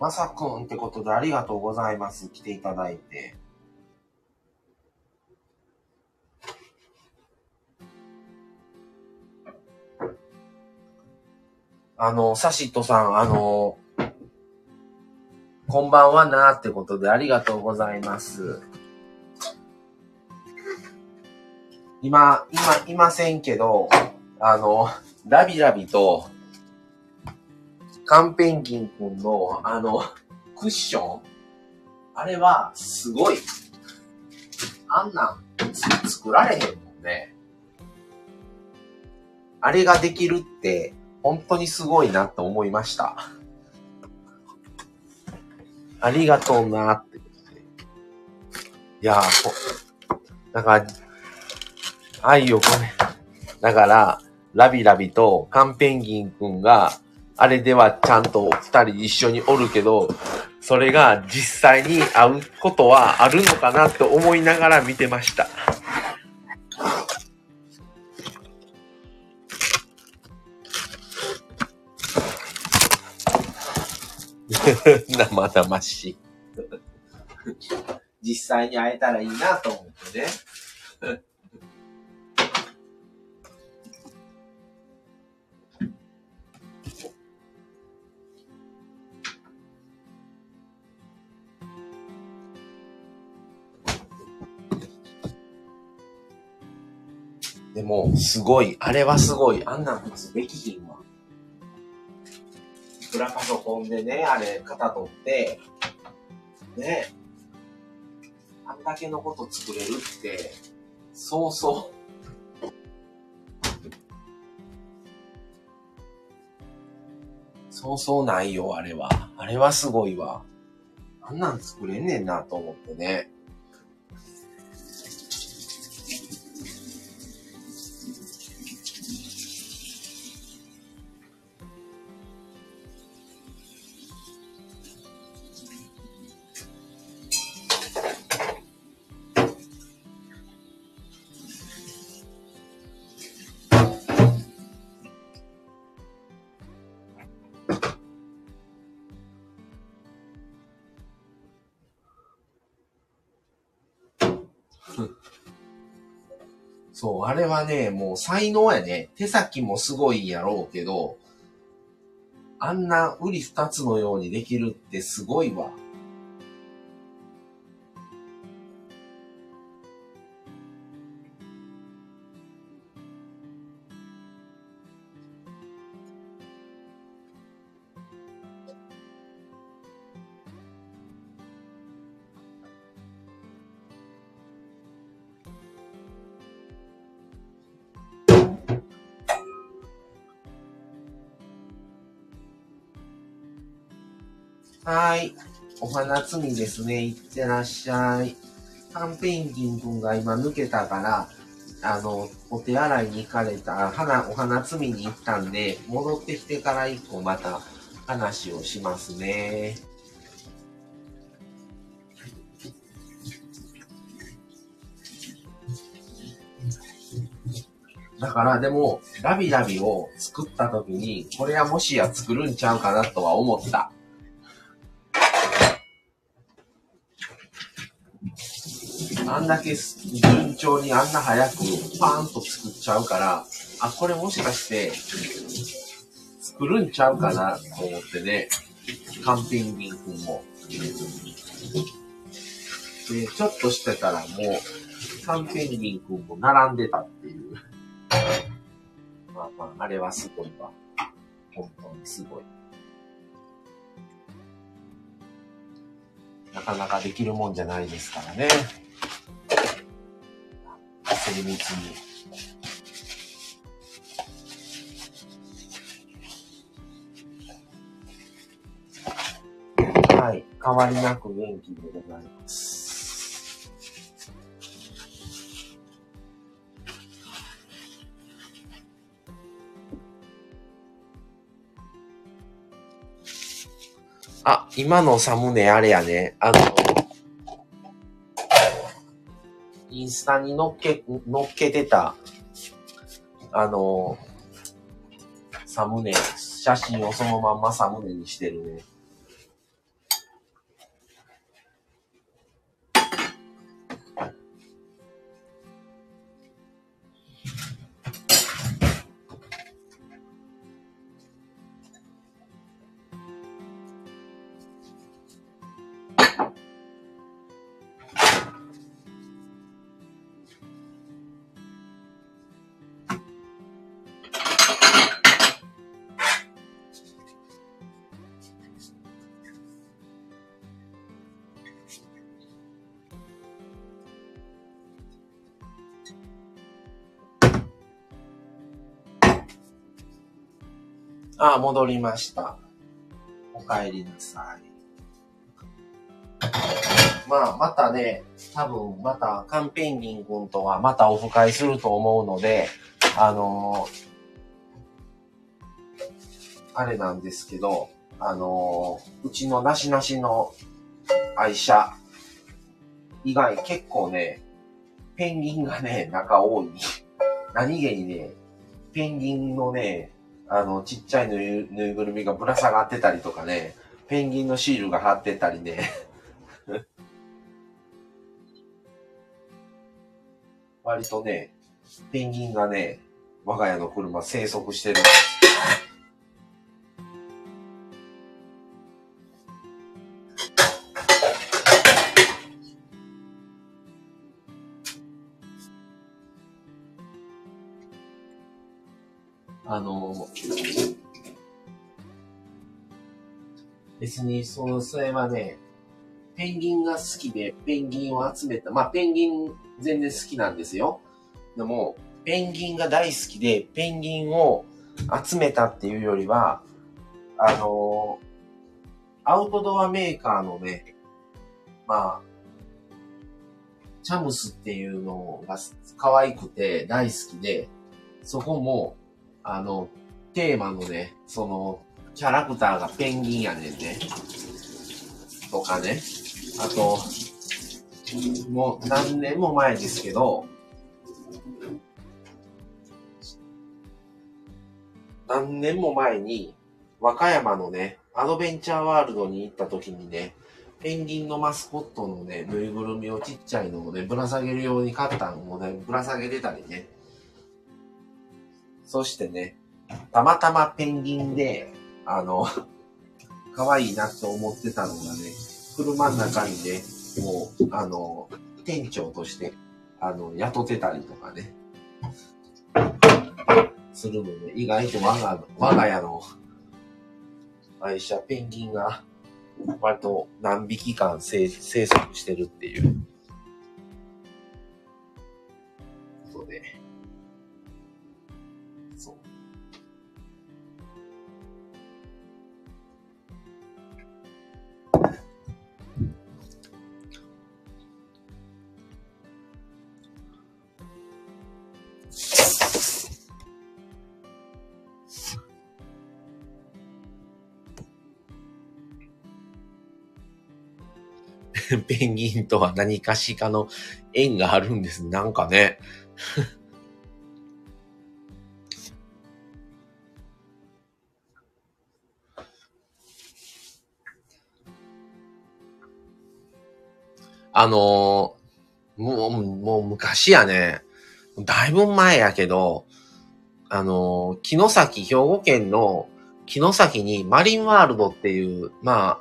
まさくんってことでありがとうございます。来ていただいて。あの、サシットさん、あの、こんばんはなってことでありがとうございます。今、今、いませんけど、あの、ラビラビと、カンペンギンくんの、あの、クッション？あれは、すごい。あんなん、作られへんもんね。あれができるって、本当にすごいなと思いました。ありがとうなって。いやー、なんか、愛を込め。だから、ラビラビとカンペンギンくんが、あれではちゃんと二人一緒におるけど、それが実際に会うことはあるのかなと思いながら見てました。<laughs> 生々しい。<laughs> 実際に会えたらいいなと思ってね。も、すごい、あれはすごい、あんなん普通できひんわ。いくらパソコンでね、あれ、型取って、ね、あんだけのこと作れるって、そうそう。そうそうないよ、あれは。あれはすごいわ。あんなん作れんねんなと思ってね。あれはね、もう才能やね。手先もすごいやろうけど、あんな売り二つのようにできるってすごいわ。お花摘みですね。いってらっしゃい。カンペンギンくんが今抜けたから、あの、お手洗いに行かれた、花、お花摘みに行ったんで、戻ってきてから一個また話をしますね。だからでも、ラビラビを作った時に、これはもしや作るんちゃうかなとは思った。あんだけ順調にあんな早くパーンと作っちゃうから、あ、これもしかして作るんちゃうかなと思ってね、カンペンギン君も。で、ちょっとしてたらもう、カンペンギン君も並んでたっていう。<laughs> まあまあ、あれはすごいわ。本当にすごい。なかなかできるもんじゃないですからね。精密に。はい。変わりなく元気でございます。あ、今のサムネあれやね。あの、インスタに乗っけ、乗っけてた、あの、サムネ、写真をそのまんまサムネにしてるね。あ、戻りました。お帰りなさい。まあ、またね、多分、また、カンペンギン君とはまたオフ会すると思うので、あのー、あれなんですけど、あのー、うちのなしなしの愛車、以外結構ね、ペンギンがね、仲多い。何気にね、ペンギンのね、あの、ちっちゃいぬいぐるみがぶら下がってたりとかね、ペンギンのシールが貼ってたりね。<laughs> 割とね、ペンギンがね、我が家の車生息してるんです。別にその、それはね、ペンギンが好きでペンギンを集めた。まあ、ペンギン全然好きなんですよ。でも、ペンギンが大好きで、ペンギンを集めたっていうよりは、あのアウトドアメーカーのね、まあ、チャムスっていうのが可愛くて大好きで、そこもあの、テーマのね、その、キャラクターがペンギンやねんね。とかね。あと、もう何年も前ですけど、何年も前に、和歌山のね、アドベンチャーワールドに行った時にね、ペンギンのマスコットのね、ぬいぐるみをちっちゃいのをね、ぶら下げるように買ったのをね、ぶら下げてたりね、そしてね、たまたまペンギンで、あの、<laughs> 可愛いなと思ってたのがね、車の中にね、もう、あの、店長として、あの、雇ってたりとかね、するので、意外と我が、我が家の愛車ペンギンが、割と何匹間生息してるっていう。<laughs> ペンギンとは何かしかの縁があるんです。なんかね。あのー、もう、もう昔やね。だいぶ前やけど、あのー、木崎、兵庫県の木崎にマリンワールドっていう、ま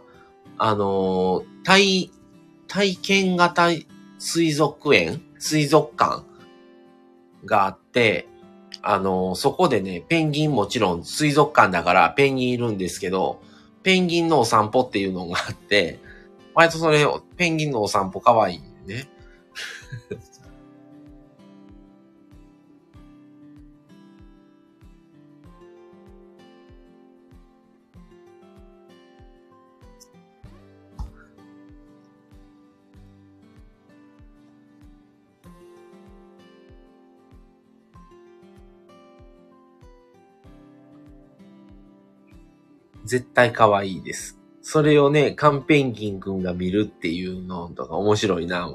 あ、あのー、体、体験型水族園？水族館？があって、あの、そこでね、ペンギンもちろん水族館だからペンギンいるんですけど、ペンギンのお散歩っていうのがあって、割とそれ、ペンギンのお散歩可愛いいね。絶対可愛いです。それをね、カンペンギンくんが見るっていうのとか面白いな、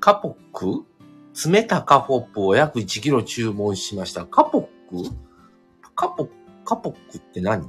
カポック？冷たカポップを約1キロ注文しました。カポック？カポ、カポックって何？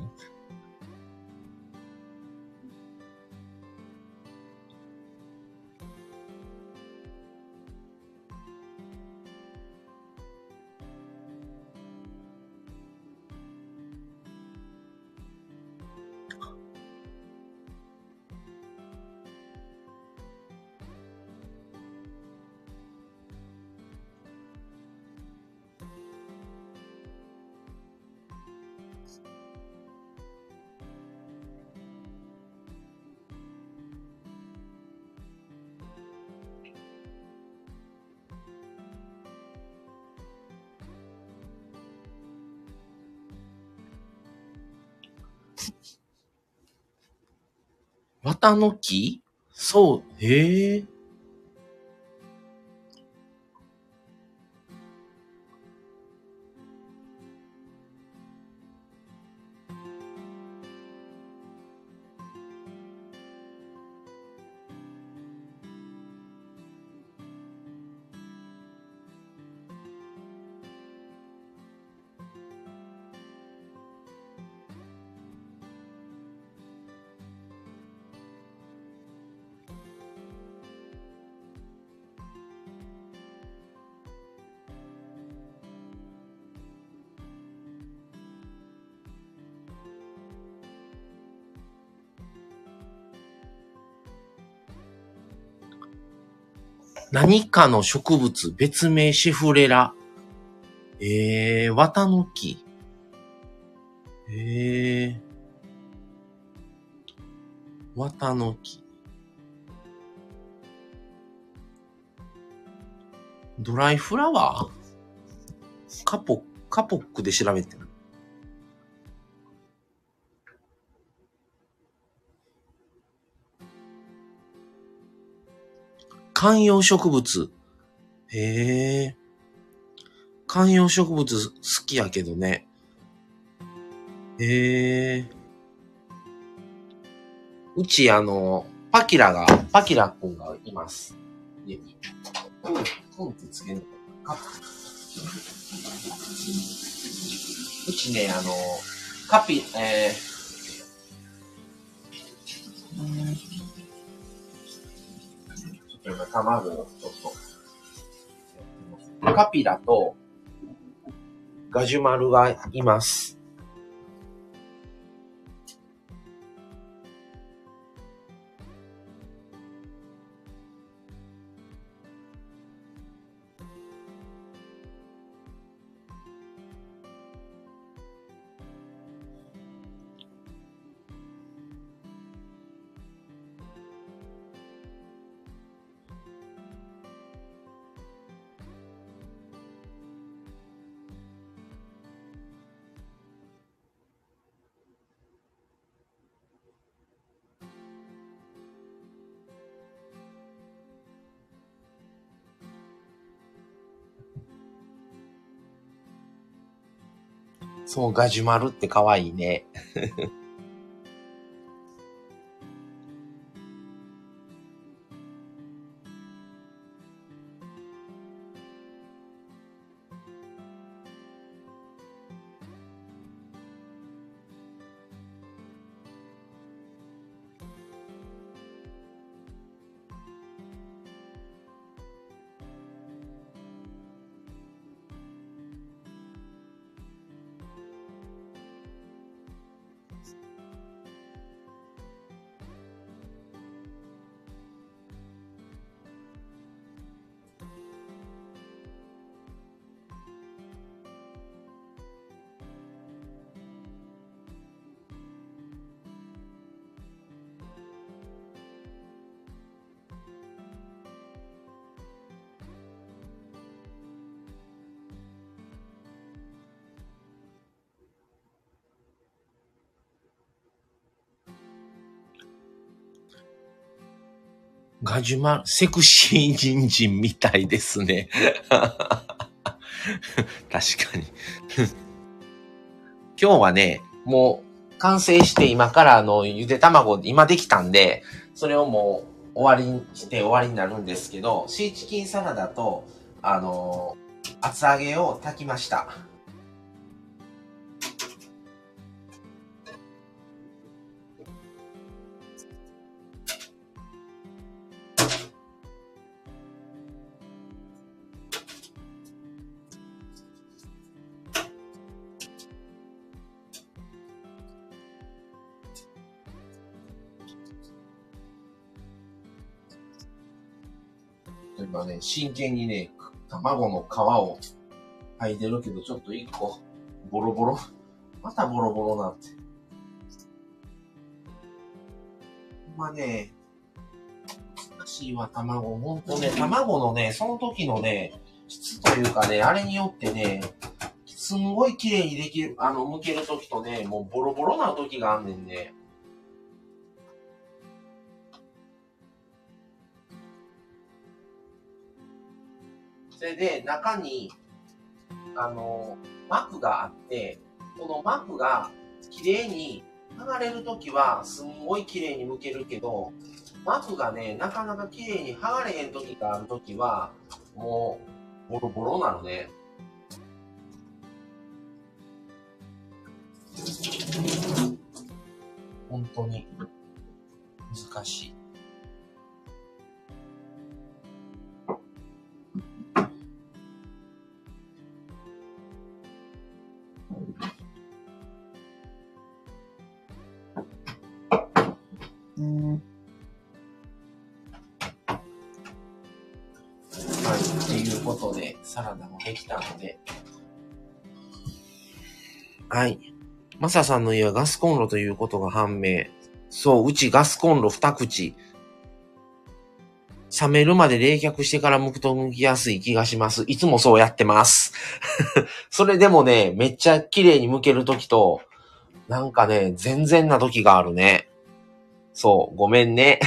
たの木？そう、へえ。何かの植物、別名シフレラ。えー、綿の木。えー、綿の木。ドライフラワー？カポ、カポックで調べて観葉植物。へえ。観葉植物好きやけどね。へえ。うちあの、パキラが、パキラくんがいます。家に。うん、コンってつけるか。うちね、あの、カピ、えー、の卵をちょっと。カピラとガジュマルがいます。そう、ガジュマルって可愛いね。ガジュマル、セクシー人参みたいですね。<laughs> 確かに。<laughs> 今日はね、もう完成して今からあのゆで卵今できたんで、それをもう終わりにして終わりになるんですけど、シーチキンサラダと、あの厚揚げを炊きました。真剣にね、卵の皮を剥いでるけど、ちょっと一個、ボロボロ。<laughs> またボロボロなって。まあね、難しいわ、卵。ほんとね、卵のね、その時のね、質というかね、あれによってね、すんごい綺麗にできる、あの、剥ける時とね、もうボロボロな時があんねんね。それで中に、あの、膜があって、この膜が綺麗に剥がれるときはすんごい綺麗に剥けるけど、膜がね、なかなか綺麗に剥がれへんときがあるときは、もう、ボロボロなのね。本当に難しい。できたので。はい。マサさんの家はガスコンロということが判明。そう、うちガスコンロ二口。冷めるまで冷却してから剥くと剥きやすい気がします。いつもそうやってます。<laughs> それでもね、めっちゃ綺麗に剥けるときと、なんかね、全然な時があるね。そう、ごめんね。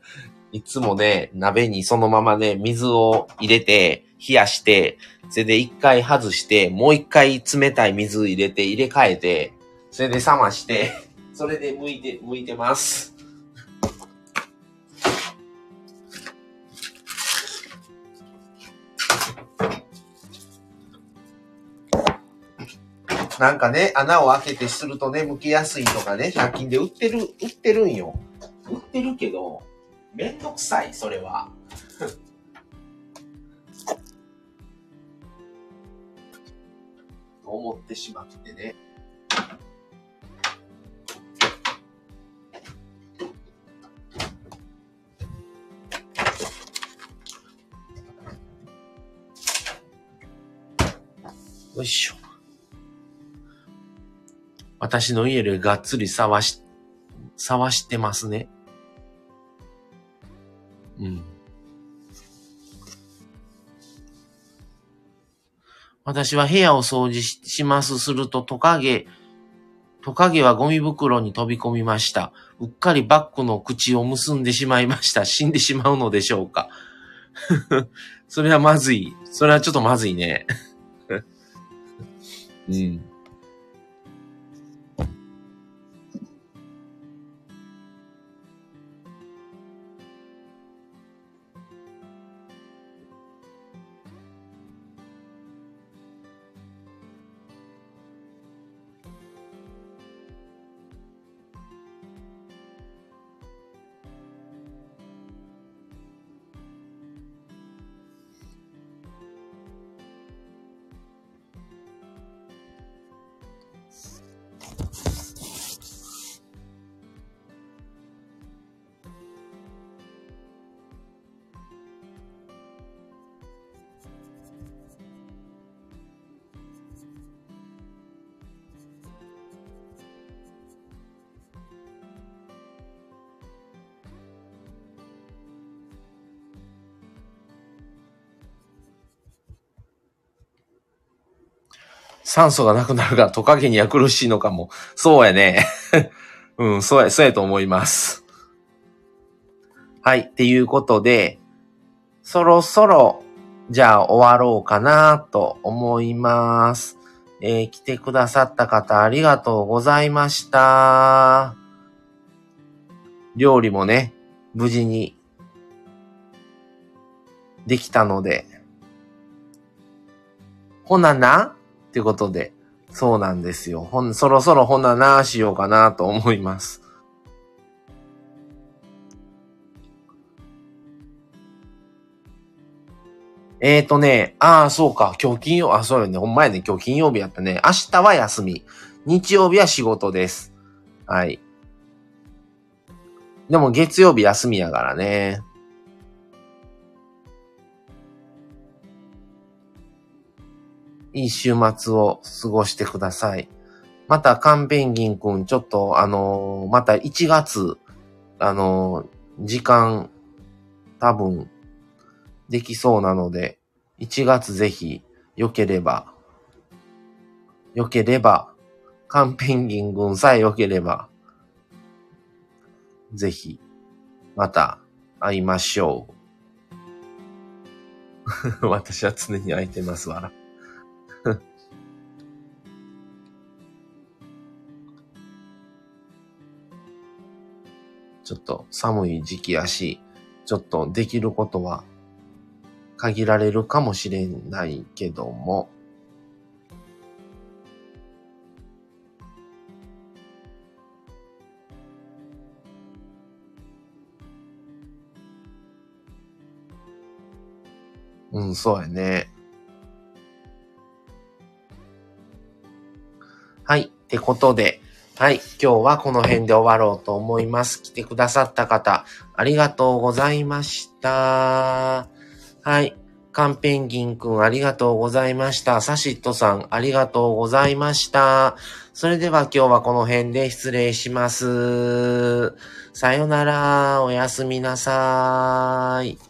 <laughs> いつもね、鍋にそのままね、水を入れて、冷やして、それで一回外して、もう一回冷たい水入れて、入れ替えて、それで冷まして、<laughs> それで剥いて、剥いてます。なんかね、穴を開けてするとね、剥きやすいとかね、100均で売ってる、売ってるんよ。売ってるけど、めんどくさい、それは。思ってしまってね。よいしょ。私の家でがっつり触し、触してますね。私は部屋を掃除しますするとトカゲ、トカゲはゴミ袋に飛び込みました。うっかりバッグの口を結んでしまいました。死んでしまうのでしょうか。<laughs> それはまずい。それはちょっとまずいね。<laughs> うん。酸素がなくなるかトカゲには苦しいのかも。そうやね。<laughs> うん、そうや、そうやと思います。はい。っていうことで、そろそろ、じゃあ終わろうかなと思います。えー、来てくださった方ありがとうございました。料理もね、無事にできたので、ほななってことで、そうなんですよ。ほん、そろそろほななしようかなと思います。えーとね、ああ、そうか、今日金曜、あ、そうよね、ほんまやね、今日金曜日やったね。明日は休み。日曜日は仕事です。はい。でも月曜日休みやからね。いい週末を過ごしてください。また、カンペンギンくん、ちょっと、あのー、また1月、あのー、時間、多分、できそうなので、1月ぜひ、良ければ、良ければ、カンペンギンくんさえ良ければ、ぜひ、また会いましょう。<laughs> 私は常に空いてますわ。ちょっと寒い時期やし、ちょっとできることは限られるかもしれないけども、うん、そうやね。はい。ってことで、はい。今日はこの辺で終わろうと思います。来てくださった方、ありがとうございました。はい。カンペンギンくんありがとうございました。サシットさんありがとうございました。それでは今日はこの辺で失礼します。さよなら。おやすみなさーい。